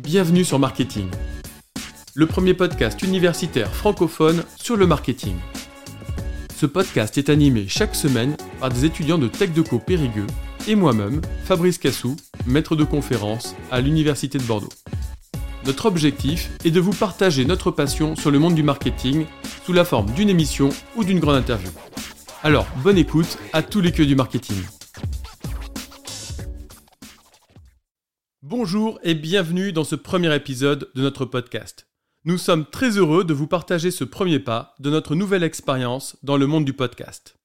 Bienvenue sur Marketing, le premier podcast universitaire francophone sur le marketing. Ce podcast est animé chaque semaine par des étudiants de TechDeco Périgueux et moi-même, Fabrice Cassou, maître de conférence à l'Université de Bordeaux. Notre objectif est de vous partager notre passion sur le monde du marketing sous la forme d'une émission ou d'une grande interview. Alors, bonne écoute à tous les queues du marketing. Bonjour et bienvenue dans ce premier épisode de notre podcast. Nous sommes très heureux de vous partager ce premier pas de notre nouvelle expérience dans le monde du podcast.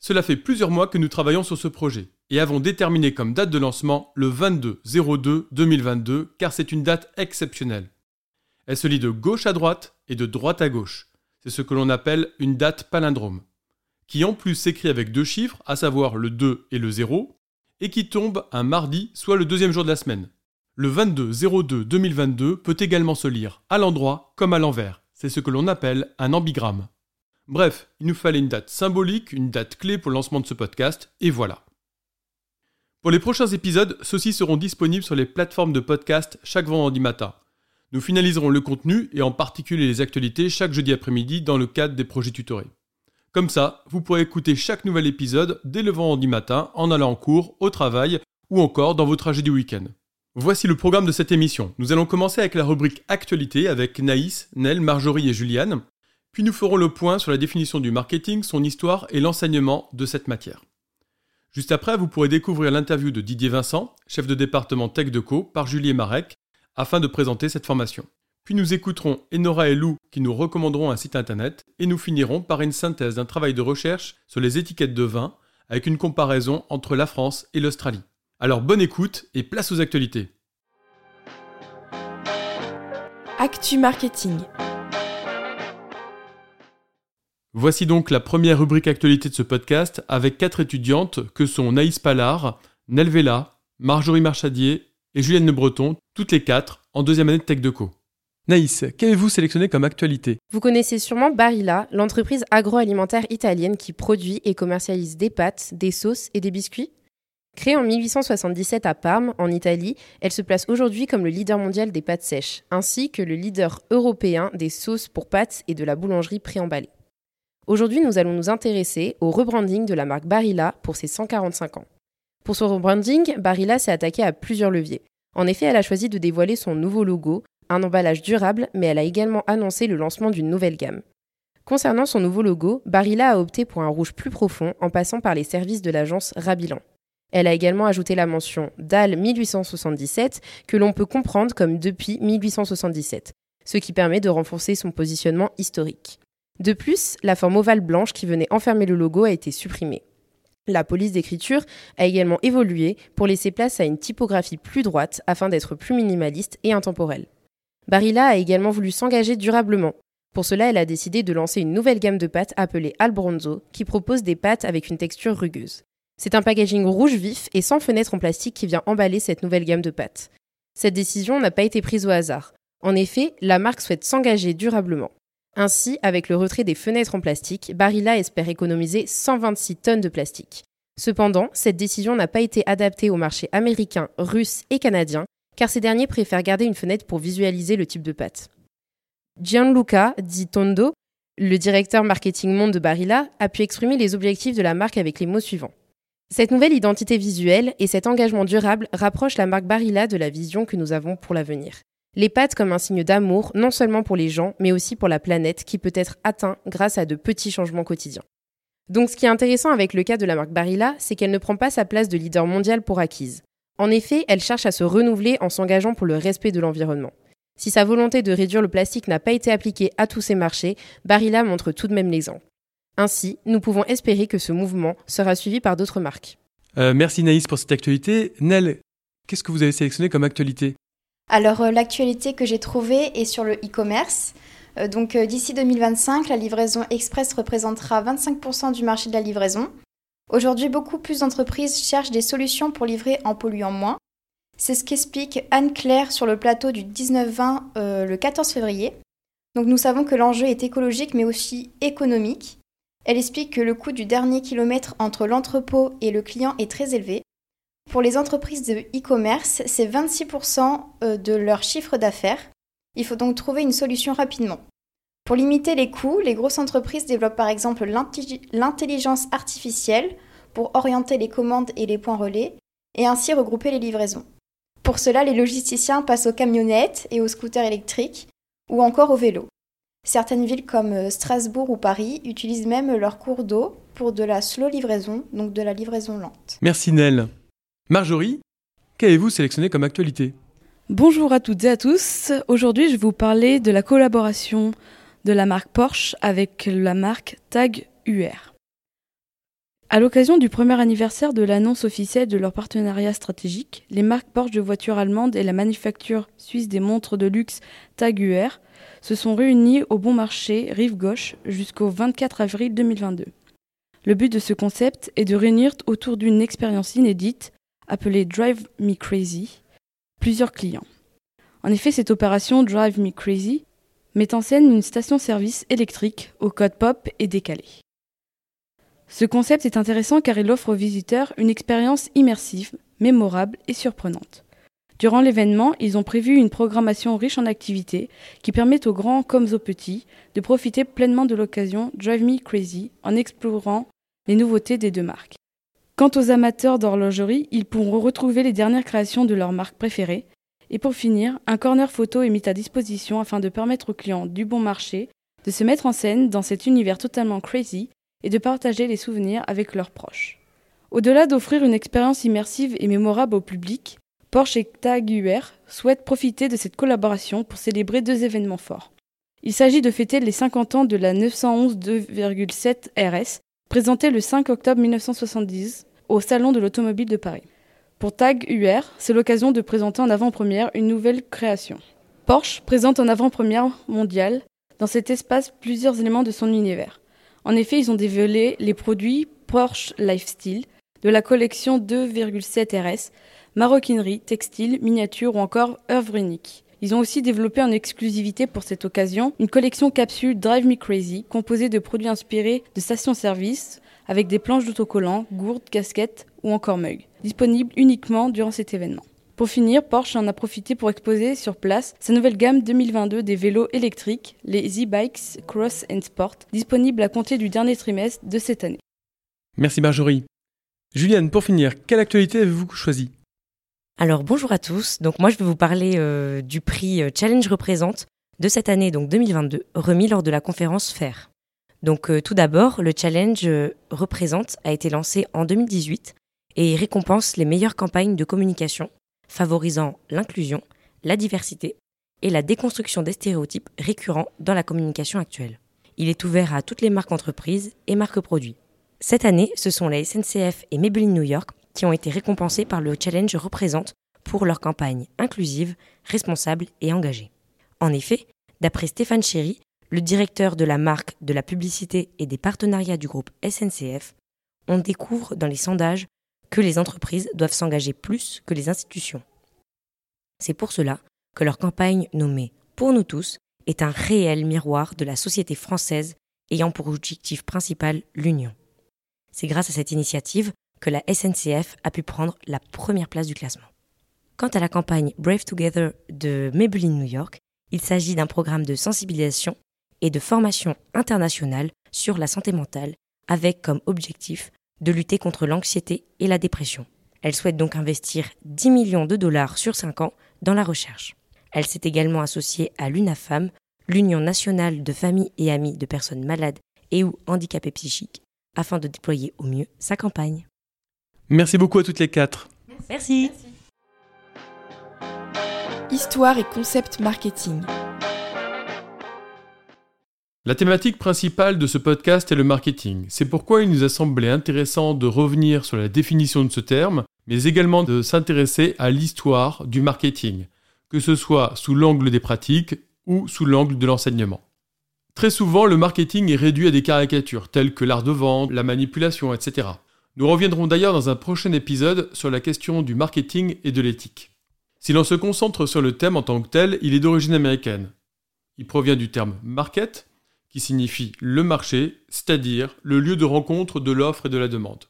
Cela fait plusieurs mois que nous travaillons sur ce projet et avons déterminé comme date de lancement le 22-02-2022 car c'est une date exceptionnelle. Elle se lit de gauche à droite et de droite à gauche. C'est ce que l'on appelle une date palindrome, qui en plus s'écrit avec deux chiffres, à savoir le 2 et le 0, et qui tombe un mardi, soit le deuxième jour de la semaine. Le 22-02-2022 peut également se lire à l'endroit comme à l'envers. C'est ce que l'on appelle un ambigramme. Bref, il nous fallait une date symbolique, une date clé pour le lancement de ce podcast, et voilà. Pour les prochains épisodes, ceux-ci seront disponibles sur les plateformes de podcast chaque vendredi matin. Nous finaliserons le contenu et en particulier les actualités chaque jeudi après-midi dans le cadre des projets tutorés. Comme ça, vous pourrez écouter chaque nouvel épisode dès le vendredi matin en allant en cours, au travail ou encore dans vos trajets du week-end. Voici le programme de cette émission. Nous allons commencer avec la rubrique Actualité avec Naïs, Nel, Marjorie et Juliane. Puis nous ferons le point sur la définition du marketing, son histoire et l'enseignement de cette matière. Juste après, vous pourrez découvrir l'interview de Didier Vincent, chef de département Tech de Co, par Julie Marek, afin de présenter cette formation. Puis nous écouterons Enora et Lou qui nous recommanderont un site internet et nous finirons par une synthèse d'un travail de recherche sur les étiquettes de vin avec une comparaison entre la France et l'Australie. Alors bonne écoute et place aux actualités. Actu Marketing. Voici donc la première rubrique actualité de ce podcast avec quatre étudiantes que sont Naïs Pallard, Nelvela, Marjorie Marchadier et Julienne Le Breton, toutes les quatre en deuxième année de Tech Co. Naïs, qu'avez-vous sélectionné comme actualité? Vous connaissez sûrement Barilla, l'entreprise agroalimentaire italienne qui produit et commercialise des pâtes, des sauces et des biscuits Créée en 1877 à Parme, en Italie, elle se place aujourd'hui comme le leader mondial des pâtes sèches, ainsi que le leader européen des sauces pour pâtes et de la boulangerie préemballée. Aujourd'hui, nous allons nous intéresser au rebranding de la marque Barilla pour ses 145 ans. Pour son rebranding, Barilla s'est attaqué à plusieurs leviers. En effet, elle a choisi de dévoiler son nouveau logo, un emballage durable, mais elle a également annoncé le lancement d'une nouvelle gamme. Concernant son nouveau logo, Barilla a opté pour un rouge plus profond en passant par les services de l'agence Rabilan. Elle a également ajouté la mention DAL 1877 que l'on peut comprendre comme depuis 1877, ce qui permet de renforcer son positionnement historique. De plus, la forme ovale blanche qui venait enfermer le logo a été supprimée. La police d'écriture a également évolué pour laisser place à une typographie plus droite afin d'être plus minimaliste et intemporelle. Barilla a également voulu s'engager durablement. Pour cela, elle a décidé de lancer une nouvelle gamme de pâtes appelée Albronzo, qui propose des pâtes avec une texture rugueuse. C'est un packaging rouge vif et sans fenêtre en plastique qui vient emballer cette nouvelle gamme de pâtes. Cette décision n'a pas été prise au hasard. En effet, la marque souhaite s'engager durablement. Ainsi, avec le retrait des fenêtres en plastique, Barilla espère économiser 126 tonnes de plastique. Cependant, cette décision n'a pas été adaptée au marché américain, russe et canadien, car ces derniers préfèrent garder une fenêtre pour visualiser le type de pâte. Gianluca Di Tondo, le directeur marketing monde de Barilla, a pu exprimer les objectifs de la marque avec les mots suivants. Cette nouvelle identité visuelle et cet engagement durable rapprochent la marque Barilla de la vision que nous avons pour l'avenir. Les pâtes comme un signe d'amour, non seulement pour les gens, mais aussi pour la planète, qui peut être atteint grâce à de petits changements quotidiens. Donc ce qui est intéressant avec le cas de la marque Barilla, c'est qu'elle ne prend pas sa place de leader mondial pour acquise. En effet, elle cherche à se renouveler en s'engageant pour le respect de l'environnement. Si sa volonté de réduire le plastique n'a pas été appliquée à tous ses marchés, Barilla montre tout de même l'exemple. Ainsi, nous pouvons espérer que ce mouvement sera suivi par d'autres marques. Euh, merci Naïs pour cette actualité. Nel, qu'est-ce que vous avez sélectionné comme actualité? Alors euh, l'actualité que j'ai trouvée est sur le e-commerce. Euh, donc d'ici 2025, la livraison express représentera 25% du marché de la livraison. Aujourd'hui, beaucoup plus d'entreprises cherchent des solutions pour livrer en polluant moins. C'est ce qu'explique Anne-Claire sur le plateau du 19-20 euh, le 14 février. Donc nous savons que l'enjeu est écologique mais aussi économique. Elle explique que le coût du dernier kilomètre entre l'entrepôt et le client est très élevé. Pour les entreprises de e-commerce, c'est 26% euh, de leur chiffre d'affaires. Il faut donc trouver une solution rapidement. Pour limiter les coûts, les grosses entreprises développent par exemple l'intelligence artificielle pour orienter les commandes et les points relais et ainsi regrouper les livraisons. Pour cela, les logisticiens passent aux camionnettes et aux scooters électriques ou encore aux vélos. Certaines villes comme euh, Strasbourg ou Paris utilisent même leurs cours d'eau pour de la slow livraison, donc de la livraison lente. Merci Nel. Marjorie, qu'avez-vous sélectionné comme actualité? Bonjour à toutes et à tous. Aujourd'hui, je vais vous parler de la collaboration de la marque Porsche avec la marque Tag UR. À l'occasion du premier anniversaire de l'annonce officielle de leur partenariat stratégique, les marques Porsche de voitures allemandes et la manufacture suisse des montres de luxe Tag UR se sont réunies au bon marché Rive Gauche jusqu'au 24 avril 2022. Le but de ce concept est de réunir autour d'une expérience inédite appelée Drive Me Crazy plusieurs clients. En effet, cette opération Drive Me Crazy met en scène une station-service électrique au code pop et décalé. Ce concept est intéressant car il offre aux visiteurs une expérience immersive, mémorable et surprenante. Durant l'événement, ils ont prévu une programmation riche en activités qui permet aux grands comme aux petits de profiter pleinement de l'occasion Drive Me Crazy en explorant les nouveautés des deux marques. Quant aux amateurs d'horlogerie, ils pourront retrouver les dernières créations de leur marque préférée. Et pour finir, un corner photo est mis à disposition afin de permettre aux clients du bon marché de se mettre en scène dans cet univers totalement crazy et de partager les souvenirs avec leurs proches. Au-delà d'offrir une expérience immersive et mémorable au public, Porsche et TAG UR souhaitent profiter de cette collaboration pour célébrer deux événements forts. Il s'agit de fêter les 50 ans de la 911 2,7 RS, présentée le 5 octobre 1970 au Salon de l'Automobile de Paris. Pour TAG UR, c'est l'occasion de présenter en avant-première une nouvelle création. Porsche présente en avant-première mondiale dans cet espace plusieurs éléments de son univers. En effet, ils ont dévoilé les produits Porsche Lifestyle de la collection 2,7 RS, maroquinerie, textile, miniature ou encore œuvre unique. Ils ont aussi développé en exclusivité pour cette occasion une collection capsule Drive Me Crazy composée de produits inspirés de stations-service avec des planches d'autocollants, gourdes, casquettes ou encore mugs, disponibles uniquement durant cet événement. Pour finir, Porsche en a profité pour exposer sur place sa nouvelle gamme 2022 des vélos électriques, les e-bikes Cross and Sport, disponibles à compter du dernier trimestre de cette année. Merci Marjorie. Juliane, pour finir, quelle actualité avez-vous choisi Alors bonjour à tous. Donc moi je vais vous parler euh, du prix euh, Challenge Représente de cette année donc 2022 remis lors de la conférence FAIR. Donc euh, tout d'abord, le challenge Représente a été lancé en 2018 et récompense les meilleures campagnes de communication favorisant l'inclusion, la diversité et la déconstruction des stéréotypes récurrents dans la communication actuelle. Il est ouvert à toutes les marques entreprises et marques produits. Cette année, ce sont la SNCF et Maybelline New York qui ont été récompensés par le challenge Représente pour leur campagne inclusive, responsable et engagée. En effet, d'après Stéphane Chéry, le directeur de la marque de la publicité et des partenariats du groupe SNCF, on découvre dans les sondages que les entreprises doivent s'engager plus que les institutions. C'est pour cela que leur campagne nommée Pour nous tous est un réel miroir de la société française ayant pour objectif principal l'union. C'est grâce à cette initiative que la SNCF a pu prendre la première place du classement. Quant à la campagne Brave Together de Maybelline New York, il s'agit d'un programme de sensibilisation et de formation internationale sur la santé mentale avec comme objectif de lutter contre l'anxiété et la dépression. Elle souhaite donc investir 10 millions de dollars sur 5 ans dans la recherche. Elle s'est également associée à l'UNAFAM, l'Union nationale de familles et amis de personnes malades et ou handicapées psychiques, afin de déployer au mieux sa campagne. Merci beaucoup à toutes les quatre. Merci. Histoire et concept marketing. La thématique principale de ce podcast est le marketing. C'est pourquoi il nous a semblé intéressant de revenir sur la définition de ce terme, mais également de s'intéresser à l'histoire du marketing, que ce soit sous l'angle des pratiques ou sous l'angle de l'enseignement. Très souvent, le marketing est réduit à des caricatures, telles que l'art de vendre, la manipulation, etc. Nous reviendrons d'ailleurs dans un prochain épisode sur la question du marketing et de l'éthique. Si l'on se concentre sur le thème en tant que tel, il est d'origine américaine. Il provient du terme market, qui signifie le marché, c'est-à-dire le lieu de rencontre de l'offre et de la demande.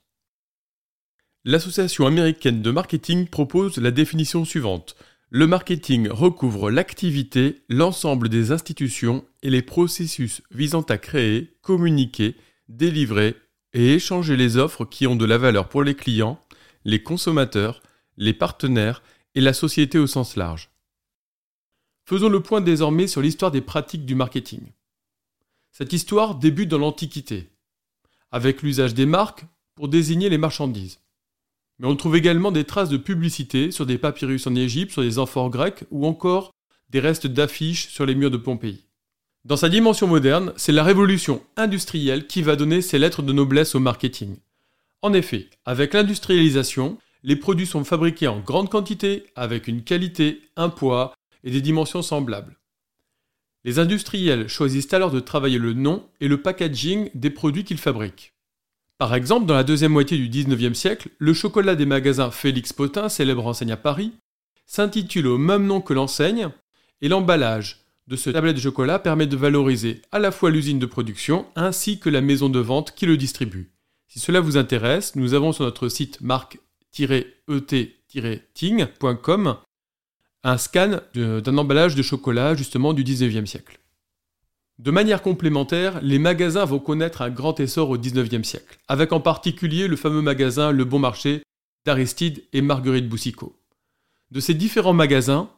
L'Association américaine de marketing propose la définition suivante. Le marketing recouvre l'activité, l'ensemble des institutions et les processus visant à créer, communiquer, délivrer et échanger les offres qui ont de la valeur pour les clients, les consommateurs, les partenaires et la société au sens large. Faisons le point désormais sur l'histoire des pratiques du marketing. Cette histoire débute dans l'Antiquité, avec l'usage des marques pour désigner les marchandises. Mais on trouve également des traces de publicité sur des papyrus en Égypte, sur des amphores grecs ou encore des restes d'affiches sur les murs de Pompéi. Dans sa dimension moderne, c'est la révolution industrielle qui va donner ses lettres de noblesse au marketing. En effet, avec l'industrialisation, les produits sont fabriqués en grande quantité, avec une qualité, un poids et des dimensions semblables. Les industriels choisissent alors de travailler le nom et le packaging des produits qu'ils fabriquent. Par exemple, dans la deuxième moitié du XIXe siècle, le chocolat des magasins Félix Potin, célèbre enseigne à Paris, s'intitule au même nom que l'enseigne, et l'emballage de ce tablette de chocolat permet de valoriser à la fois l'usine de production ainsi que la maison de vente qui le distribue. Si cela vous intéresse, nous avons sur notre site marque-et-ting.com un scan d'un emballage de chocolat justement du 19e siècle. De manière complémentaire, les magasins vont connaître un grand essor au 19e siècle, avec en particulier le fameux magasin Le Bon Marché d'Aristide et Marguerite Boussicot. De ces différents magasins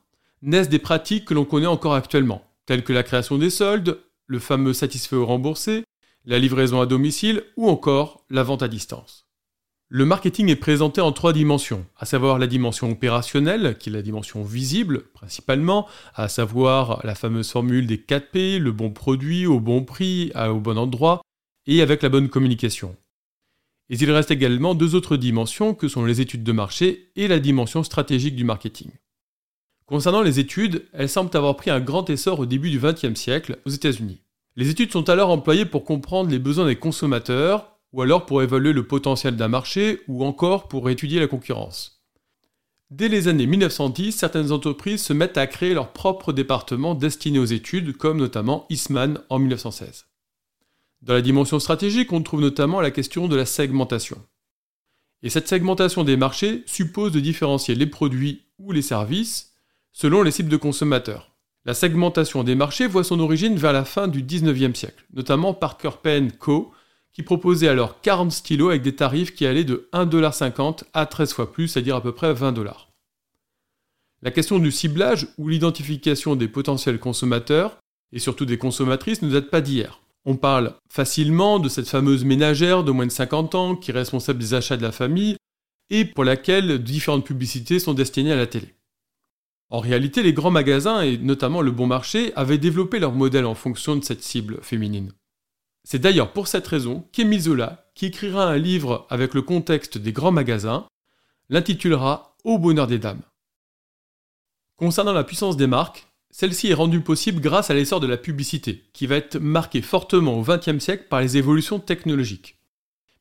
naissent des pratiques que l'on connaît encore actuellement, telles que la création des soldes, le fameux satisfait ou remboursé, la livraison à domicile ou encore la vente à distance. Le marketing est présenté en trois dimensions, à savoir la dimension opérationnelle, qui est la dimension visible principalement, à savoir la fameuse formule des 4 P, le bon produit au bon prix, au bon endroit, et avec la bonne communication. Et il reste également deux autres dimensions que sont les études de marché et la dimension stratégique du marketing. Concernant les études, elles semblent avoir pris un grand essor au début du XXe siècle aux États-Unis. Les études sont alors employées pour comprendre les besoins des consommateurs, ou alors pour évaluer le potentiel d'un marché, ou encore pour étudier la concurrence. Dès les années 1910, certaines entreprises se mettent à créer leur propre département destiné aux études, comme notamment Eastman en 1916. Dans la dimension stratégique, on trouve notamment la question de la segmentation. Et cette segmentation des marchés suppose de différencier les produits ou les services selon les cibles de consommateurs. La segmentation des marchés voit son origine vers la fin du 19e siècle, notamment Parker Pen Co qui proposait alors 40 stylos avec des tarifs qui allaient de 1,50$ à 13 fois plus, c'est-à-dire à peu près 20$. La question du ciblage ou l'identification des potentiels consommateurs, et surtout des consommatrices, ne date pas d'hier. On parle facilement de cette fameuse ménagère de moins de 50 ans qui est responsable des achats de la famille et pour laquelle différentes publicités sont destinées à la télé. En réalité, les grands magasins, et notamment le bon marché, avaient développé leur modèle en fonction de cette cible féminine. C'est d'ailleurs pour cette raison qu'Émile Zola, qui écrira un livre avec le contexte des grands magasins, l'intitulera Au bonheur des dames. Concernant la puissance des marques, celle-ci est rendue possible grâce à l'essor de la publicité, qui va être marquée fortement au XXe siècle par les évolutions technologiques.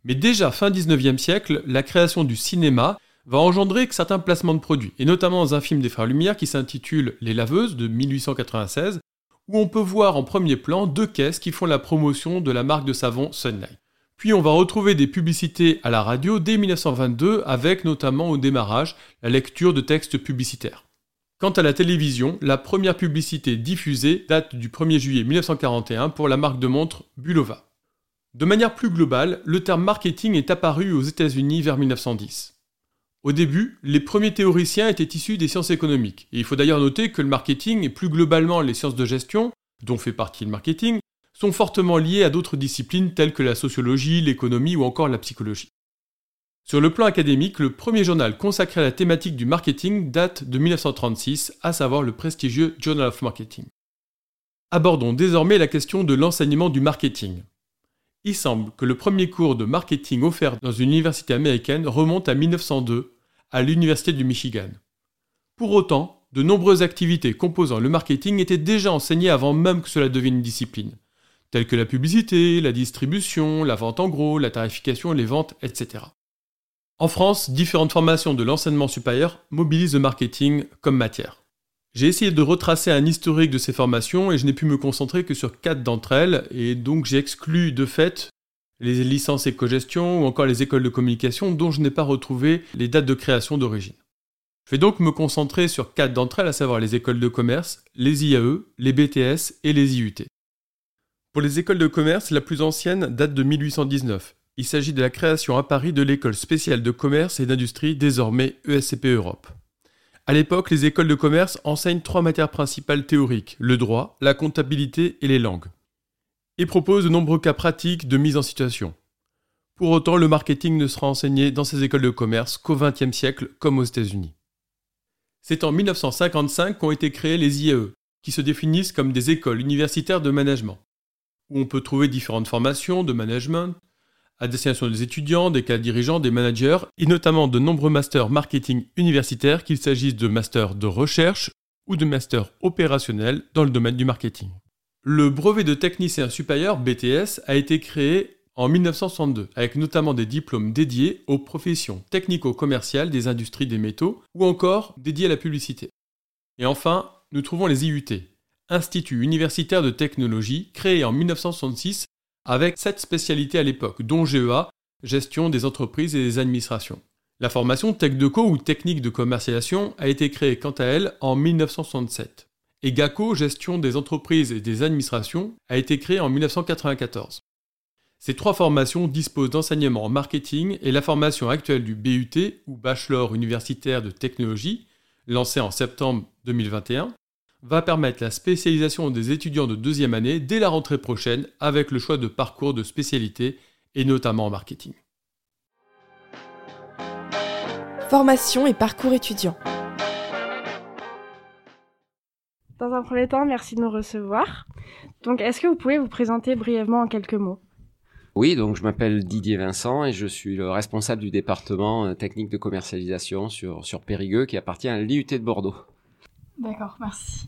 Mais déjà fin XIXe siècle, la création du cinéma va engendrer certains placements de produits, et notamment dans un film des Frères Lumière qui s'intitule Les Laveuses de 1896, où on peut voir en premier plan deux caisses qui font la promotion de la marque de savon Sunlight. Puis on va retrouver des publicités à la radio dès 1922 avec notamment au démarrage la lecture de textes publicitaires. Quant à la télévision, la première publicité diffusée date du 1er juillet 1941 pour la marque de montre Bulova. De manière plus globale, le terme marketing est apparu aux États-Unis vers 1910. Au début, les premiers théoriciens étaient issus des sciences économiques, et il faut d'ailleurs noter que le marketing et plus globalement les sciences de gestion, dont fait partie le marketing, sont fortement liés à d'autres disciplines telles que la sociologie, l'économie ou encore la psychologie. Sur le plan académique, le premier journal consacré à la thématique du marketing date de 1936, à savoir le prestigieux Journal of Marketing. Abordons désormais la question de l'enseignement du marketing. Il semble que le premier cours de marketing offert dans une université américaine remonte à 1902 à l'Université du Michigan. Pour autant, de nombreuses activités composant le marketing étaient déjà enseignées avant même que cela devienne une discipline, telles que la publicité, la distribution, la vente en gros, la tarification, les ventes, etc. En France, différentes formations de l'enseignement supérieur mobilisent le marketing comme matière. J'ai essayé de retracer un historique de ces formations et je n'ai pu me concentrer que sur quatre d'entre elles, et donc j'ai exclu de fait les licences éco-gestion ou encore les écoles de communication dont je n'ai pas retrouvé les dates de création d'origine. Je vais donc me concentrer sur quatre d'entre elles, à savoir les écoles de commerce, les IAE, les BTS et les IUT. Pour les écoles de commerce, la plus ancienne date de 1819. Il s'agit de la création à Paris de l'école spéciale de commerce et d'industrie, désormais ESCP Europe. À l'époque, les écoles de commerce enseignent trois matières principales théoriques, le droit, la comptabilité et les langues, et proposent de nombreux cas pratiques de mise en situation. Pour autant, le marketing ne sera enseigné dans ces écoles de commerce qu'au XXe siècle, comme aux États-Unis. C'est en 1955 qu'ont été créées les IAE, qui se définissent comme des écoles universitaires de management, où on peut trouver différentes formations de management, à destination des étudiants, des cadres dirigeants, des managers, et notamment de nombreux masters marketing universitaires, qu'il s'agisse de masters de recherche ou de masters opérationnels dans le domaine du marketing. Le brevet de technicien supérieur, BTS, a été créé en 1962, avec notamment des diplômes dédiés aux professions technico-commerciales des industries des métaux ou encore dédiés à la publicité. Et enfin, nous trouvons les IUT, Institut universitaire de technologie, créé en 1966 avec sept spécialités à l'époque, dont GEA, gestion des entreprises et des administrations. La formation TechDeco ou technique de commercialisation a été créée quant à elle en 1967. Et GACO, gestion des entreprises et des administrations, a été créée en 1994. Ces trois formations disposent d'enseignements en marketing et la formation actuelle du BUT ou Bachelor universitaire de technologie, lancée en septembre 2021, va permettre la spécialisation des étudiants de deuxième année dès la rentrée prochaine avec le choix de parcours de spécialité et notamment en marketing. Formation et parcours étudiants. Dans un premier temps, merci de nous recevoir. Donc, est-ce que vous pouvez vous présenter brièvement en quelques mots? Oui, donc je m'appelle Didier Vincent et je suis le responsable du département euh, technique de commercialisation sur, sur Périgueux qui appartient à l'IUT de Bordeaux. D'accord, merci.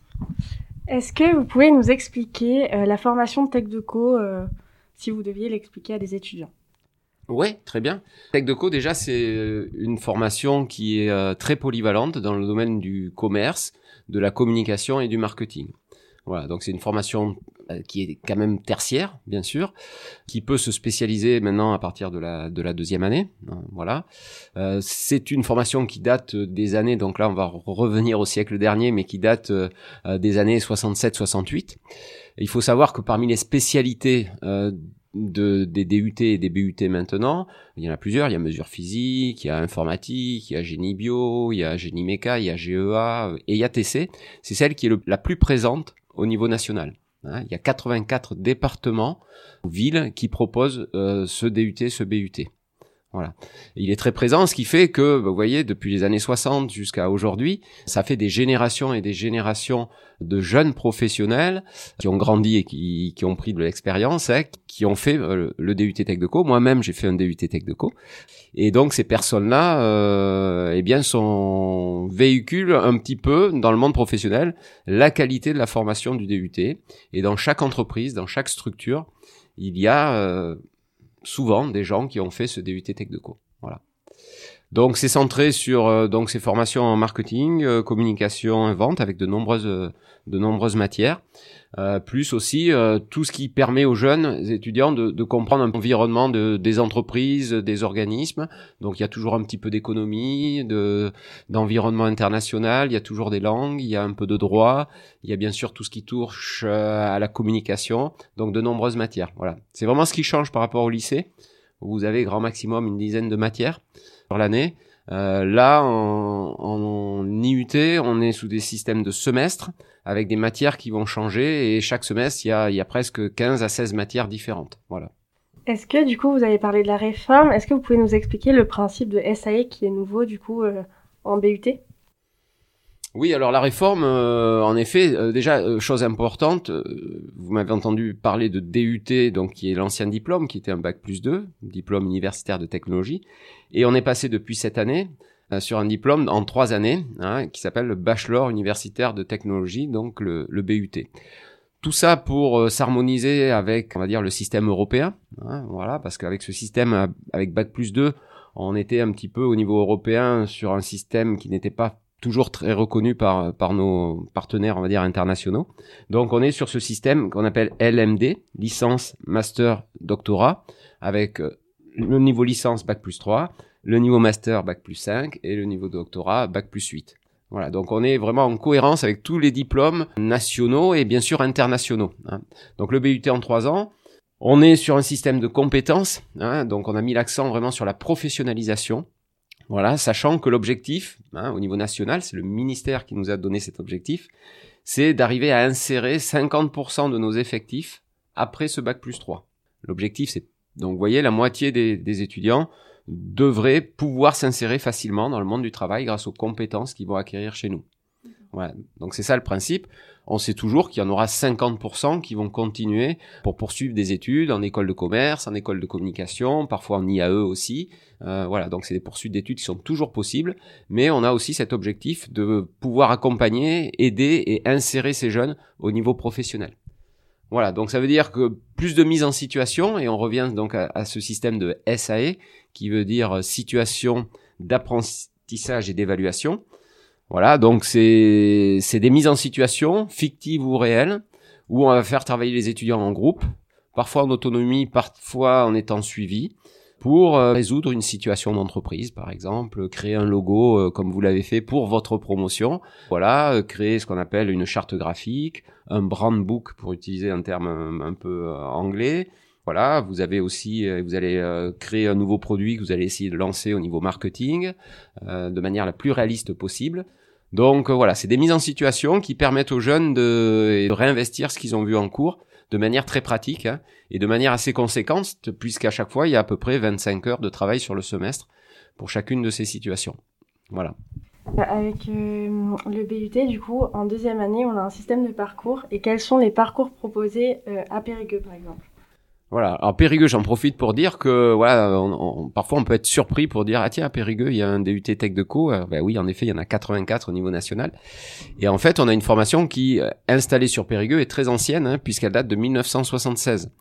Est-ce que vous pouvez nous expliquer euh, la formation de TechDeco euh, si vous deviez l'expliquer à des étudiants? Oui, très bien. TechDeco, déjà, c'est euh, une formation qui est très polyvalente dans le domaine du commerce, de la communication et du marketing. Voilà, donc c'est une formation euh, qui est quand même tertiaire, bien sûr, qui peut se spécialiser maintenant à partir de la, de la deuxième année. Hein, voilà. Euh, c'est une formation qui date des années, donc là on va revenir au siècle dernier, mais qui date euh, des années 67-68. Il faut savoir que parmi les spécialités de, des DUT et des BUT maintenant, il y en a plusieurs. Il y a mesure physique, il y a informatique, il y a génie bio, il y a génie méca, il y a GEA et il y a TC. C'est celle qui est la plus présente au niveau national. Hein, il y a 84 départements, villes qui proposent euh, ce DUT, ce BUT. Il est très présent, ce qui fait que, bah, vous voyez, depuis les années 60 jusqu'à aujourd'hui, ça fait des générations et des générations de jeunes professionnels qui ont grandi et qui, qui ont pris de l'expérience, hein, qui ont fait euh, le DUT Tech de Co. Moi-même, j'ai fait un DUT Tech de Co. Et donc, ces personnes-là, euh, eh bien, sont véhiculent un petit peu dans le monde professionnel la qualité de la formation du DUT. Et dans chaque entreprise, dans chaque structure, il y a euh, souvent des gens qui ont fait ce DUT Tech de Co. Voilà. Donc c'est centré sur euh, donc ces formations en marketing, euh, communication, vente avec de nombreuses euh, de nombreuses matières, plus aussi tout ce qui permet aux jeunes étudiants de, de comprendre un environnement de, des entreprises, des organismes. Donc il y a toujours un petit peu d'économie, de d'environnement international, il y a toujours des langues, il y a un peu de droit, il y a bien sûr tout ce qui touche à la communication, donc de nombreuses matières. Voilà, c'est vraiment ce qui change par rapport au lycée. Vous avez grand maximum une dizaine de matières sur l'année. Euh, là, en, IUT, on est sous des systèmes de semestres avec des matières qui vont changer et chaque semestre, il y a, il y a presque 15 à 16 matières différentes. Voilà. Est-ce que du coup, vous avez parlé de la réforme? Est-ce que vous pouvez nous expliquer le principe de SAE qui est nouveau du coup euh, en BUT oui, alors la réforme, euh, en effet, euh, déjà euh, chose importante, vous m'avez entendu parler de DUT, donc qui est l'ancien diplôme, qui était un bac plus 2, diplôme universitaire de technologie, et on est passé depuis cette année sur un diplôme en trois années, hein, qui s'appelle le bachelor universitaire de technologie, donc le, le BUT. Tout ça pour s'harmoniser avec, on va dire, le système européen, hein, voilà, parce qu'avec ce système, avec bac plus 2, on était un petit peu au niveau européen sur un système qui n'était pas toujours très reconnu par, nos partenaires, on va dire, internationaux. Donc, on est sur ce système qu'on appelle LMD, licence, master, doctorat, avec euh, le niveau licence Bac plus 3, le niveau master Bac plus 5 et le niveau doctorat Bac plus 8. Voilà, donc on est vraiment en cohérence avec tous les diplômes nationaux et bien sûr internationaux. Hein. Donc le BUT en trois ans, on est sur un système de compétences, hein, donc on a mis l'accent vraiment sur la professionnalisation. Voilà, sachant que l'objectif, hein, au niveau national, c'est le ministère qui nous a donné cet objectif, c'est d'arriver à insérer 50% de nos effectifs après ce bac plus 3. L'objectif, c'est donc vous voyez, la moitié des, des étudiants devraient pouvoir s'insérer facilement dans le monde du travail grâce aux compétences qu'ils vont acquérir chez nous. Voilà. Donc c'est ça le principe. On sait toujours qu'il y en aura 50% qui vont continuer pour poursuivre des études en école de commerce, en école de communication, parfois en IAE aussi. Euh, voilà, donc c'est des poursuites d'études qui sont toujours possibles, mais on a aussi cet objectif de pouvoir accompagner, aider et insérer ces jeunes au niveau professionnel. Voilà, donc ça veut dire que plus de mise en situation, et on revient donc à, à ce système de SAE, qui veut dire situation d'apprentissage et d'évaluation. Voilà, donc c'est des mises en situation fictives ou réelles où on va faire travailler les étudiants en groupe, parfois en autonomie, parfois en étant suivis pour euh, résoudre une situation d'entreprise, par exemple, créer un logo euh, comme vous l'avez fait pour votre promotion. Voilà, euh, créer ce qu'on appelle une charte graphique, un brand book pour utiliser un terme un peu anglais. Voilà, vous avez aussi, vous allez créer un nouveau produit que vous allez essayer de lancer au niveau marketing de manière la plus réaliste possible. Donc voilà, c'est des mises en situation qui permettent aux jeunes de, réinvestir ce qu'ils ont vu en cours de manière très pratique hein, et de manière assez conséquente, puisqu'à chaque fois, il y a à peu près 25 heures de travail sur le semestre pour chacune de ces situations. Voilà. Avec euh, le BUT, du coup, en deuxième année, on a un système de parcours. Et quels sont les parcours proposés euh, à Périgueux, par exemple? Voilà. Alors Périgueux, j'en profite pour dire que voilà, parfois on peut être surpris pour dire ah tiens Périgueux il y a un DUT Tech de Co. Euh, ben oui, en effet, il y en a 84 au niveau national. Et en fait, on a une formation qui euh, installée sur Périgueux est très ancienne hein, puisqu'elle date de 1976.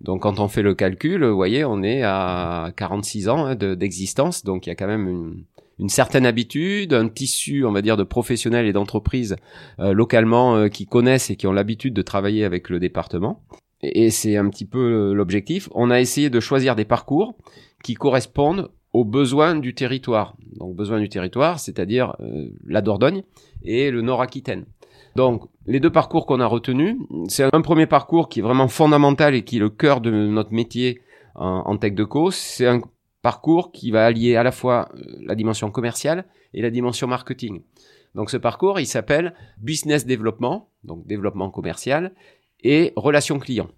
Donc quand on fait le calcul, vous voyez, on est à 46 ans hein, d'existence. donc il y a quand même une, certaine habitude, un tissu, on va dire, de professionnels et d'entreprises euh, localement qui connaissent et qui ont l'habitude de travailler avec le département et c'est un petit peu l'objectif, on a essayé de choisir des parcours qui correspondent aux besoins du territoire. Donc besoins du territoire, c'est-à-dire euh, la Dordogne et le Nord-Aquitaine. Donc les deux parcours qu'on a retenus, c'est un premier parcours qui est vraiment fondamental et qui est le cœur de notre métier en, tech de co. C'est un parcours qui va allier à la fois euh, la dimension commerciale et la dimension marketing. Donc ce parcours, il s'appelle Business Développement, donc développement commercial, et relations clients.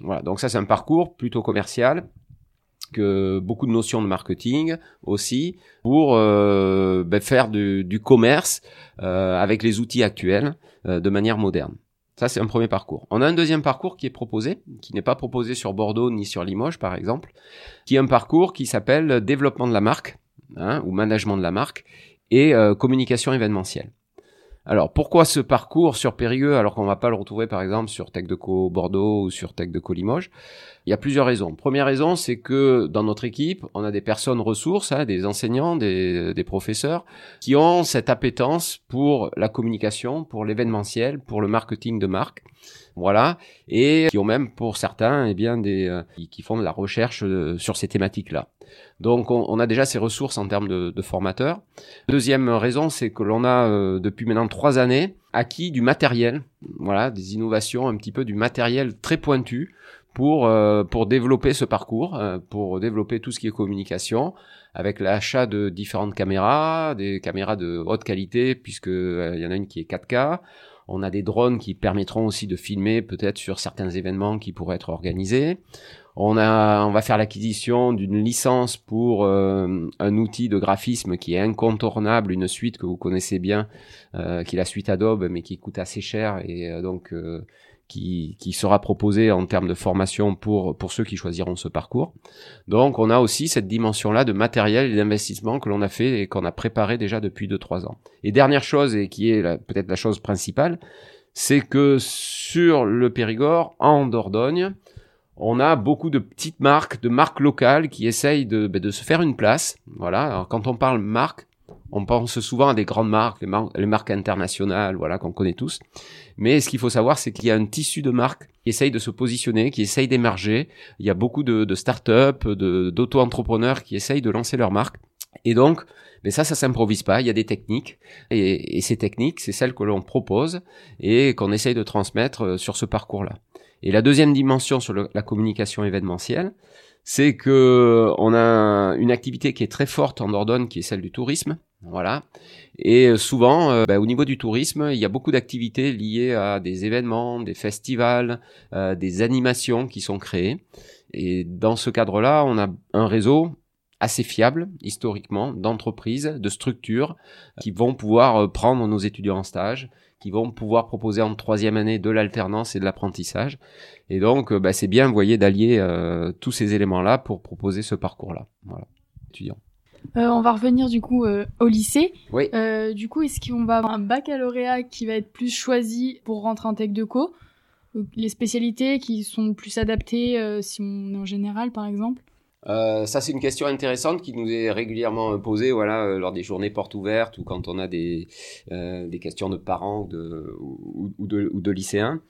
Voilà, donc ça c'est un parcours plutôt commercial que beaucoup de notions de marketing aussi pour euh, ben, faire du, du commerce euh, avec les outils actuels euh, de manière moderne. Ça c'est un premier parcours. On a un deuxième parcours qui est proposé, qui n'est pas proposé sur Bordeaux ni sur Limoges par exemple, qui est un parcours qui s'appelle développement de la marque hein, ou management de la marque et euh, communication événementielle. Alors pourquoi ce parcours sur Périgueux alors qu'on va pas le retrouver par exemple sur Tech de Co Bordeaux ou sur Tech de Co Limoges? Il y a plusieurs raisons. Première raison, c'est que dans notre équipe, on a des personnes ressources, hein, des enseignants, des, des, professeurs, qui ont cette appétence pour la communication, pour l'événementiel, pour le marketing de marque voilà, et qui ont même pour certains, eh bien, des euh, qui font de la recherche euh, sur ces thématiques-là. Donc, on, on, a déjà ces ressources en termes de, de formateurs. Deuxième raison, c'est que l'on a euh, depuis maintenant trois années acquis du matériel, voilà, des innovations, un petit peu du matériel très pointu pour pour développer ce parcours, pour développer tout ce qui est communication, avec l'achat de différentes caméras, des caméras de haute qualité puisque il y en a une qui est 4K. On a des drones qui permettront aussi de filmer peut-être sur certains événements qui pourraient être organisés. On a, on va faire l'acquisition d'une licence pour euh, un outil de graphisme qui est incontournable, une suite que vous connaissez bien, euh, qui est la suite Adobe, mais qui coûte assez cher et euh, donc qui, qui, sera proposé en termes de formation pour, pour ceux qui choisiront ce parcours. Donc on a aussi cette dimension-là de matériel et d'investissement que l'on a fait et qu'on a préparé déjà depuis 2-3 ans. Et dernière chose, et qui est peut-être la chose principale, c'est que sur le Périgord, en Dordogne, on a beaucoup de petites marques, de marques locales qui essayent de, ben, de se faire une place. Voilà. Alors, quand on parle marque, On pense souvent à des grandes marques, les, marques internationales, voilà, qu'on connaît tous. Mais ce qu'il faut savoir, c'est qu'il y a un tissu de marques qui essaye de se positionner, qui essaye d'émerger. Il y a beaucoup de, de start-up, d'auto-entrepreneurs qui essayent de lancer leur marque. Et donc, mais ça, ça s'improvise pas. Il y a des techniques, et, ces techniques, c'est celles que l'on propose et qu'on essaye de transmettre euh, sur ce parcours-là. Et la deuxième dimension sur la communication événementielle, c'est que on a une activité qui est très forte en Dordogne, qui est celle du tourisme. Voilà. Et euh, souvent, euh, bah, au niveau du tourisme, il y a beaucoup d'activités liées à des événements, des festivals, euh, des animations qui sont créées. Et dans ce cadre-là, on a un réseau assez fiable historiquement d'entreprises, de structures qui vont pouvoir prendre nos étudiants en stage, qui vont pouvoir proposer en troisième année de l'alternance et de l'apprentissage. Et donc, bah, c'est bien, vous voyez, d'allier tous ces éléments-là pour proposer ce parcours-là. Voilà, étudiants. Euh, on va revenir du coup euh, au lycée. Oui. Euh, du coup, est-ce qu'on va avoir un baccalauréat qui va être plus choisi pour rentrer en tech de co? Les spécialités qui sont plus adaptées si on est en général, par exemple? Euh, ça, c'est une question intéressante qui nous est régulièrement posée voilà, lors des journées portes ouvertes ou quand on a des, euh, des questions de parents de, ou, ou, de, ou de lycéens.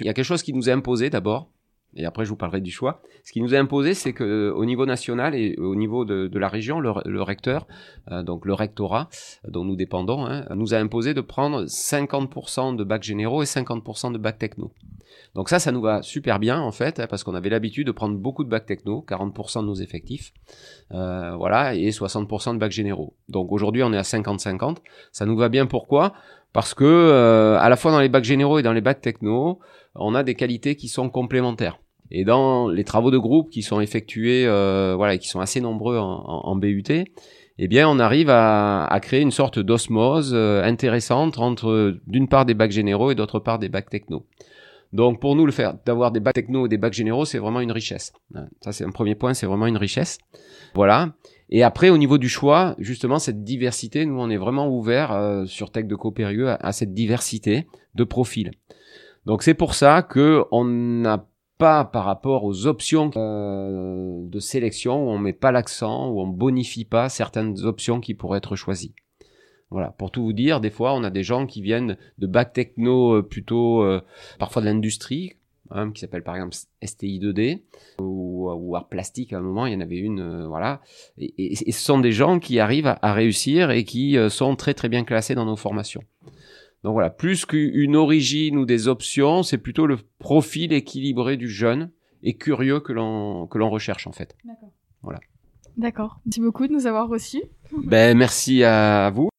Il y a quelque chose qui nous est imposé d'abord, et après je vous parlerai du choix. Ce qui nous est imposé, c'est que euh, au niveau national et au niveau de, de la région, le, le recteur, euh, donc le rectorat dont nous dépendons, hein, nous a imposé de prendre 50% de bacs généraux et 50% de bacs techno. Donc ça, ça nous va super bien en fait, parce qu'on avait l'habitude de prendre beaucoup de bacs techno, 40% de nos effectifs, euh, voilà, et 60% de bacs généraux. Donc aujourd'hui, on est à 50-50. Ça nous va bien. Pourquoi? Parce que euh, à la fois dans les bacs généraux et dans les bacs techno, on a des qualités qui sont complémentaires. Et dans les travaux de groupe qui sont effectués, euh, voilà, qui sont assez nombreux en, en, BUT, eh bien, on arrive à, créer une sorte d'osmose intéressante entre, d'une part, des bacs généraux et d'autre part, des bacs techno. Donc, pour nous, le faire d'avoir des bacs techno et des bacs généraux, c'est vraiment une richesse. Ça, c'est un premier point, c'est vraiment une richesse. Voilà. Et après, au niveau du choix, justement, cette diversité, nous, on est vraiment ouvert euh, sur Tech de Copérieux à, à cette diversité de profils. Donc, c'est pour ça que on n'a pas par rapport aux options euh, de sélection où on met pas l'accent, où on bonifie pas certaines options qui pourraient être choisies. Voilà, pour tout vous dire, des fois on a des gens qui viennent de bac techno euh, plutôt euh, parfois de l'industrie, hein, qui s'appelle par exemple STI 2D ou, ou, art plastique à un moment, il y en avait une, euh, voilà. Et, et, et, ce sont des gens qui arrivent à, à réussir et qui euh, sont très très bien classés dans nos formations. Donc voilà, plus qu'une origine ou des options, c'est plutôt le profil équilibré du jeune et curieux que l'on que l'on recherche en fait. D'accord. Voilà. D'accord. Merci beaucoup de nous avoir reçus. Ben merci à vous.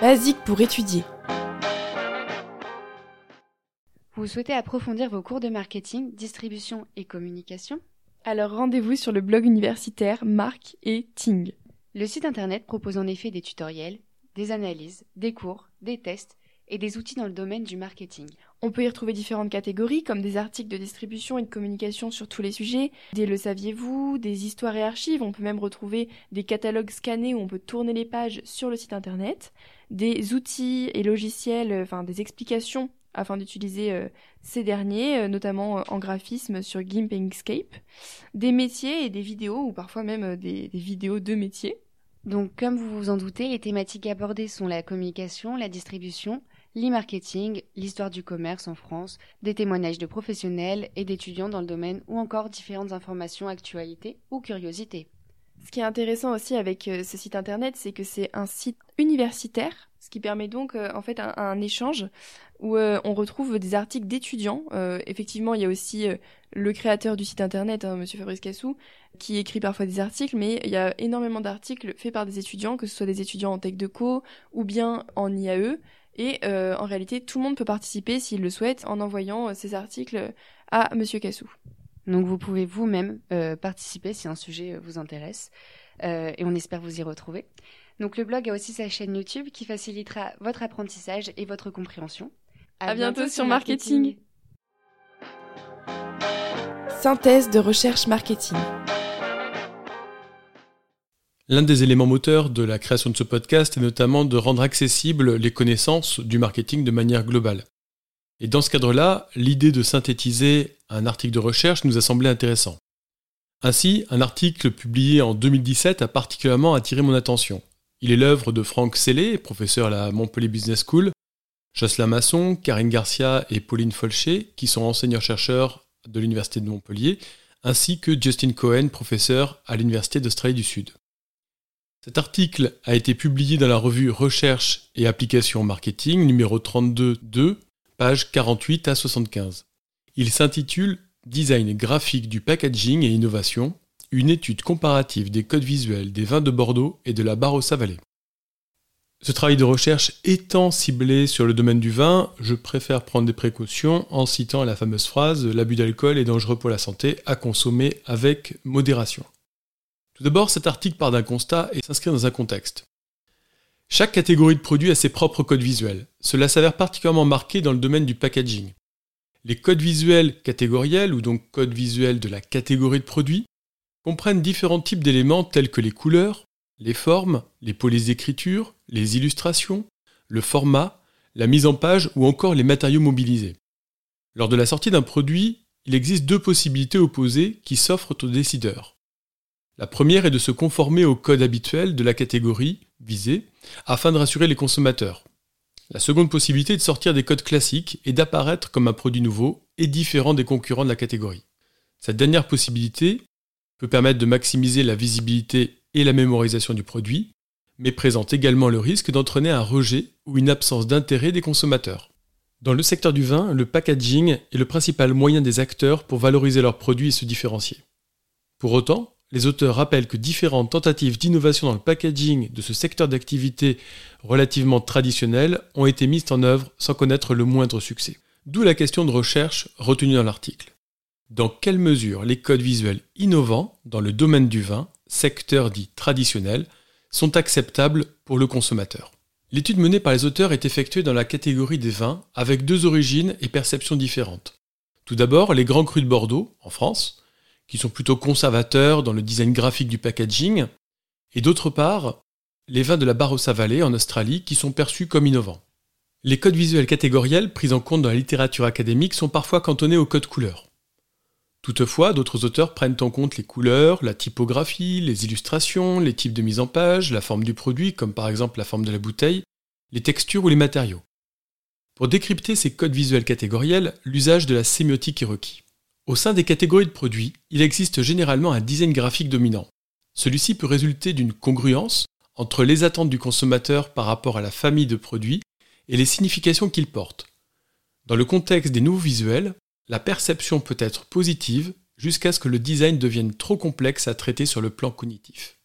Basique pour étudier. Vous souhaitez approfondir vos cours de marketing, distribution et communication? Alors rendez-vous sur le blog universitaire Marc et Ting. Le site internet propose en effet des tutoriels, des analyses, des cours, des tests et des outils dans le domaine du marketing. On peut y retrouver différentes catégories comme des articles de distribution et de communication sur tous les sujets, des le saviez-vous, des histoires et archives, on peut même retrouver des catalogues scannés où on peut tourner les pages sur le site internet, des outils et logiciels, enfin des explications afin d'utiliser euh, ces derniers, euh, notamment euh, en graphisme sur GIMP et Inkscape, des métiers et des vidéos ou parfois même euh, des, des vidéos de métiers. Donc, comme vous vous en doutez, les thématiques abordées sont la communication, la distribution, l'e-marketing, l'histoire du commerce en France, des témoignages de professionnels et d'étudiants dans le domaine ou encore différentes informations, actualités ou curiosités. Ce qui est intéressant aussi avec euh, ce site internet, c'est que c'est un site universitaire, ce qui permet donc euh, en fait un, échange où euh, on retrouve des articles d'étudiants. Effectivement, il y a aussi le créateur du site internet, hein, Monsieur Fabrice Cassou, qui écrit parfois des articles, mais il y a énormément d'articles faits par des étudiants, que ce soit des étudiants en tech de co ou bien en IAE. Et euh, en réalité, tout le monde peut participer s'il le souhaite en envoyant euh, ces articles à Monsieur Cassou. Donc vous pouvez vous-même euh, participer si un sujet vous intéresse euh, et on espère vous y retrouver. Donc le blog a aussi sa chaîne YouTube qui facilitera votre apprentissage et votre compréhension. À, à bientôt, bientôt, sur marketing. marketing. Synthèse de recherche marketing. L'un des éléments moteurs de la création de ce podcast est notamment de rendre accessibles les connaissances du marketing de manière globale. Et dans ce cadre-là, l'idée de synthétiser un article de recherche nous a semblé intéressant. Ainsi, un article publié en 2017 a particulièrement attiré mon attention. Il est l'œuvre de Franck Sellé, professeur à la Montpellier Business School, Jocelyn Masson, Karine Garcia et Pauline Folcher, qui sont enseignants-chercheurs de l'Université de Montpellier, ainsi que Justin Cohen, professeur à l'Université d'Australie du Sud. Cet article a été publié dans la revue Recherche et applications marketing numéro 32.2, page 48 à 75. Il s'intitule Design graphique du packaging et innovation, une étude comparative des codes visuels des vins de Bordeaux et de la Barossa Vallée. Ce travail de recherche étant ciblé sur le domaine du vin, je préfère prendre des précautions en citant la fameuse phrase L'abus d'alcool est dangereux pour la santé, à consommer avec modération. Tout d'abord, cet article part d'un constat et s'inscrit dans un contexte. Chaque catégorie de produits a ses propres codes visuels. Cela s'avère particulièrement marqué dans le domaine du packaging. Les codes visuels catégoriels, ou donc codes visuels de la catégorie de produits, comprennent différents types d'éléments tels que les couleurs, les formes, les polices d'écriture, les illustrations, le format, la mise en page ou encore les matériaux mobilisés. Lors de la sortie d'un produit, il existe deux possibilités opposées qui s'offrent aux décideurs. La première est de se conformer au code habituel de la catégorie visée afin de rassurer les consommateurs. La seconde possibilité est de sortir des codes classiques et d'apparaître comme un produit nouveau et différent des concurrents de la catégorie. Cette dernière possibilité peut permettre de maximiser la visibilité et la mémorisation du produit, mais présente également le risque d'entraîner un rejet ou une absence d'intérêt des consommateurs. Dans le secteur du vin, le packaging est le principal moyen des acteurs pour valoriser leurs produits et se différencier. Pour autant, les auteurs rappellent que différentes tentatives d'innovation dans le packaging de ce secteur d'activité relativement traditionnel ont été mises en œuvre sans connaître le moindre succès. D'où la question de recherche retenue dans l'article. Dans quelle mesure les codes visuels innovants dans le domaine du vin secteurs dits traditionnels, sont acceptables pour le consommateur? L'étude menée par les auteurs est effectuée dans la catégorie des vins avec deux origines et perceptions différentes. Tout d'abord, les grands crus de Bordeaux, en France, qui sont plutôt conservateurs dans le design graphique du packaging, et d'autre part, les vins de la Barossa Valley en Australie qui sont perçus comme innovants. Les codes visuels catégoriels pris en compte dans la littérature académique sont parfois cantonnés aux codes couleurs. Toutefois, d'autres auteurs prennent en compte les couleurs, la typographie, les illustrations, les types de mise en page, la forme du produit, comme par exemple la forme de la bouteille, les textures ou les matériaux. Pour décrypter ces codes visuels catégoriels, l'usage de la sémiotique est requis. Au sein des catégories de produits, il existe généralement un design graphique dominant. Celui-ci peut résulter d'une congruence entre les attentes du consommateur par rapport à la famille de produits et les significations qu'ils portent. Dans le contexte des nouveaux visuels, la perception peut être positive jusqu'à ce que le design devienne trop complexe à traiter sur le plan cognitif.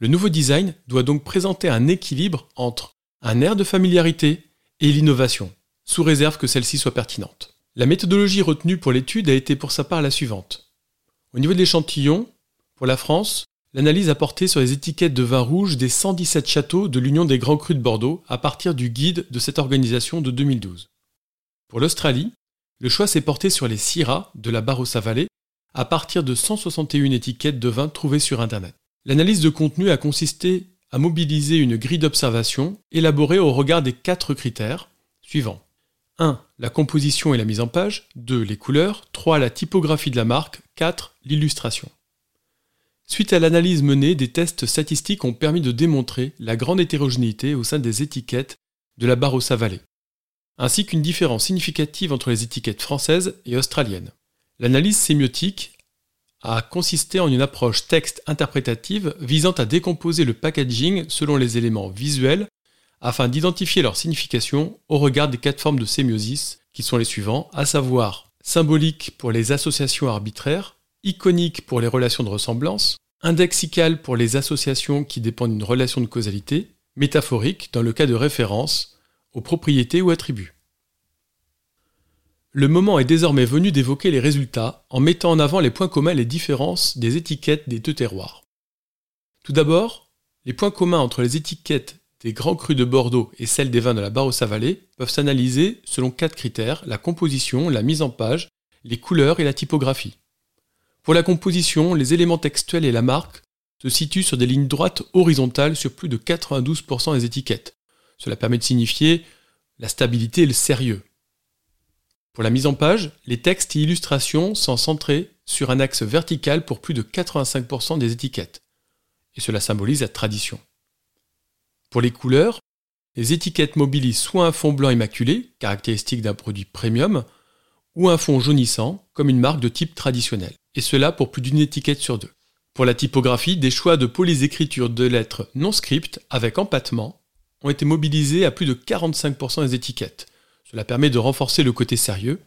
Le nouveau design doit donc présenter un équilibre entre un air de familiarité et l'innovation, sous réserve que celle-ci soit pertinente. La méthodologie retenue pour l'étude a été pour sa part la suivante. Au niveau de l'échantillon, pour la France, l'analyse a porté sur les étiquettes de vin rouge des 117 châteaux de l'Union des Grands Crus de Bordeaux à partir du guide de cette organisation de 2012. Pour l'Australie, le choix s'est porté sur les Syrah de la Barossa Valley à partir de 161 étiquettes de vin trouvées sur Internet. L'analyse de contenu a consisté à mobiliser une grille d'observation élaborée au regard des quatre critères suivants. 1. La composition et la mise en page. 2. Les couleurs. 3. La typographie de la marque. 4. L'illustration. Suite à l'analyse menée, des tests statistiques ont permis de démontrer la grande hétérogénéité au sein des étiquettes de la Barossa Valley ainsi qu'une différence significative entre les étiquettes françaises et australiennes. L'analyse sémiotique a consisté en une approche texte interprétative visant à décomposer le packaging selon les éléments visuels afin d'identifier leur signification au regard des quatre formes de sémiosis qui sont les suivants, à savoir symbolique pour les associations arbitraires, iconique pour les relations de ressemblance, indexical pour les associations qui dépendent d'une relation de causalité, métaphorique dans le cas de référence, aux propriétés ou attributs. Le moment est désormais venu d'évoquer les résultats en mettant en avant les points communs et les différences des étiquettes des deux terroirs. Tout d'abord, les points communs entre les étiquettes des grands crus de Bordeaux et celles des vins de la Barossa Valley peuvent s'analyser selon quatre critères la composition, la mise en page, les couleurs et la typographie. Pour la composition, les éléments textuels et la marque se situent sur des lignes droites horizontales sur plus de 92% des étiquettes, cela permet de signifier la stabilité et le sérieux. Pour la mise en page, les textes et illustrations sont centrés sur un axe vertical pour plus de 85% des étiquettes. Et cela symbolise la tradition. Pour les couleurs, les étiquettes mobilisent soit un fond blanc immaculé, caractéristique d'un produit premium, ou un fond jaunissant, comme une marque de type traditionnel. Et cela pour plus d'une étiquette sur deux. Pour la typographie, des choix de écritures de lettres non script avec empattement ont été mobilisés à plus de 45% des étiquettes. Cela permet de renforcer le côté sérieux.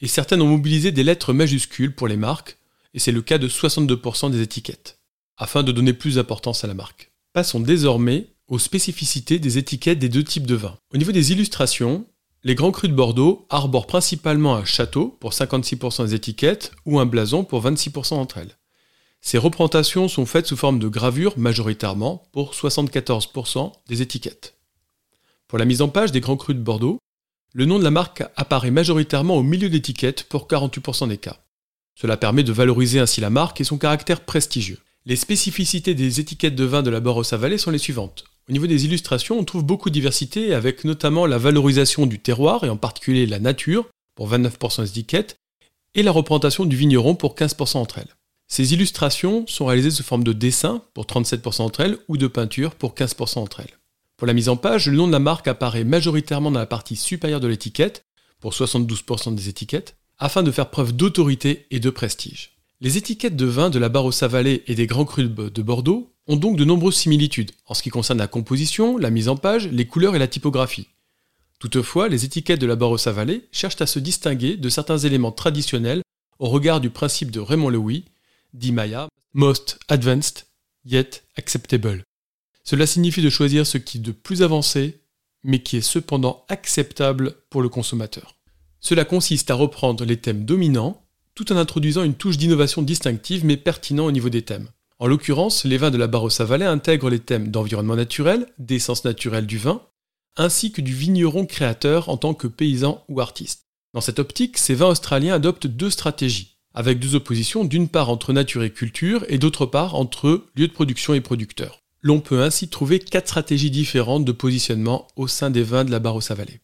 Et certaines ont mobilisé des lettres majuscules pour les marques, et c'est le cas de 62% des étiquettes, afin de donner plus d'importance à la marque. Passons désormais aux spécificités des étiquettes des deux types de vins. Au niveau des illustrations, les grands crus de Bordeaux arborent principalement un château pour 56% des étiquettes ou un blason pour 26% d'entre elles. Ces représentations sont faites sous forme de gravure majoritairement pour 74% des étiquettes. Pour la mise en page des grands crus de Bordeaux, le nom de la marque apparaît majoritairement au milieu d'étiquettes pour 48% des cas. Cela permet de valoriser ainsi la marque et son caractère prestigieux. Les spécificités des étiquettes de vin de la Barossa-Vallée sont les suivantes. Au niveau des illustrations, on trouve beaucoup de diversité avec notamment la valorisation du terroir et en particulier la nature pour 29% des étiquettes et la représentation du vigneron pour 15% entre elles. Ces illustrations sont réalisées sous forme de dessin pour 37% d'entre elles ou de peinture pour 15% d'entre elles. Pour la mise en page, le nom de la marque apparaît majoritairement dans la partie supérieure de l'étiquette pour 72% des étiquettes afin de faire preuve d'autorité et de prestige. Les étiquettes de vin de la Barossa Vallée et des grands crus de Bordeaux ont donc de nombreuses similitudes en ce qui concerne la composition, la mise en page, les couleurs et la typographie. Toutefois, les étiquettes de la Barossa Vallée cherchent à se distinguer de certains éléments traditionnels au regard du principe de Raymond Louis, dit Maya, most advanced yet acceptable. Cela signifie de choisir ce qui est de plus avancé, mais qui est cependant acceptable pour le consommateur. Cela consiste à reprendre les thèmes dominants tout en introduisant une touche d'innovation distinctive mais pertinent au niveau des thèmes. En l'occurrence, les vins de la Barossa Valley intègrent les thèmes d'environnement naturel, d'essence naturelle du vin, ainsi que du vigneron créateur en tant que paysan ou artiste. Dans cette optique, ces vins australiens adoptent deux stratégies, avec deux oppositions d'une part entre nature et culture et d'autre part entre lieu de production et producteur. L'on peut ainsi trouver quatre stratégies différentes de positionnement au sein des vins de la Barossa Valley.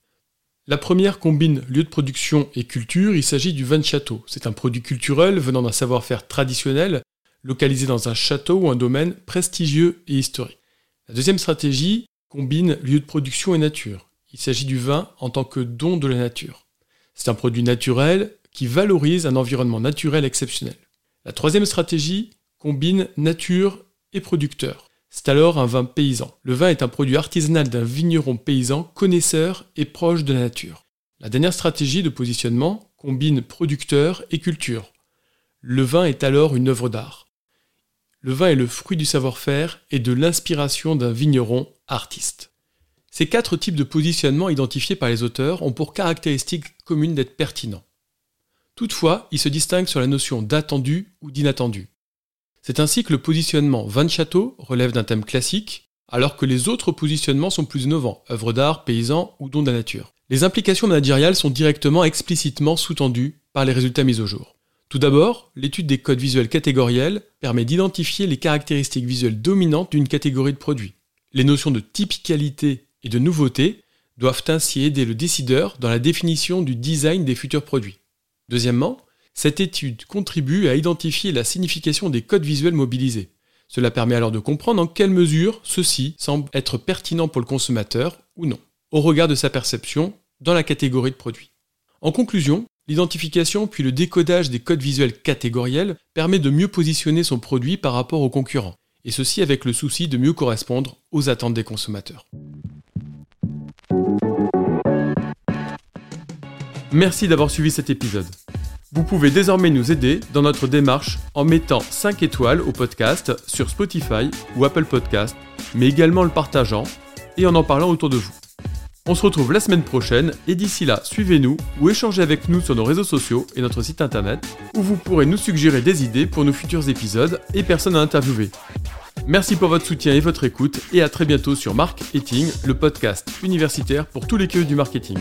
La première combine lieu de production et culture, il s'agit du vin de château. C'est un produit culturel venant d'un savoir-faire traditionnel, localisé dans un château ou un domaine prestigieux et historique. La deuxième stratégie combine lieu de production et nature. Il s'agit du vin en tant que don de la nature. C'est un produit naturel qui valorise un environnement naturel exceptionnel. La troisième stratégie combine nature et producteur. C'est alors un vin paysan. Le vin est un produit artisanal d'un vigneron paysan connaisseur et proche de la nature. La dernière stratégie de positionnement combine producteur et culture. Le vin est alors une œuvre d'art. Le vin est le fruit du savoir-faire et de l'inspiration d'un vigneron artiste. Ces quatre types de positionnement identifiés par les auteurs ont pour caractéristique commune d'être pertinents. Toutefois, ils se distinguent sur la notion d'attendu ou d'inattendu. C'est ainsi que le positionnement vin de château relève d'un thème classique, alors que les autres positionnements sont plus innovants, œuvres d'art, paysans ou dons de la nature. Les implications managériales sont directement explicitement sous-tendues par les résultats mis au jour. Tout d'abord, l'étude des codes visuels catégoriels permet d'identifier les caractéristiques visuelles dominantes d'une catégorie de produits. Les notions de typicalité et de nouveauté doivent ainsi aider le décideur dans la définition du design des futurs produits. Deuxièmement, cette étude contribue à identifier la signification des codes visuels mobilisés. Cela permet alors de comprendre en quelle mesure ceux-ci semblent être pertinents pour le consommateur ou non, au regard de sa perception dans la catégorie de produits. En conclusion, l'identification puis le décodage des codes visuels catégoriels permet de mieux positionner son produit par rapport aux concurrents, et ceci avec le souci de mieux correspondre aux attentes des consommateurs. Merci d'avoir suivi cet épisode. Vous pouvez désormais nous aider dans notre démarche en mettant 5 étoiles au podcast sur Spotify ou Apple Podcast, mais également le partageant et en en parlant autour de vous. On se retrouve la semaine prochaine et d'ici là, suivez-nous ou échangez avec nous sur nos réseaux sociaux et notre site internet où vous pourrez nous suggérer des idées pour nos futurs épisodes et personnes à interviewer. Merci pour votre soutien et votre écoute et à très bientôt sur Marketing, le podcast universitaire pour tous les queues du marketing.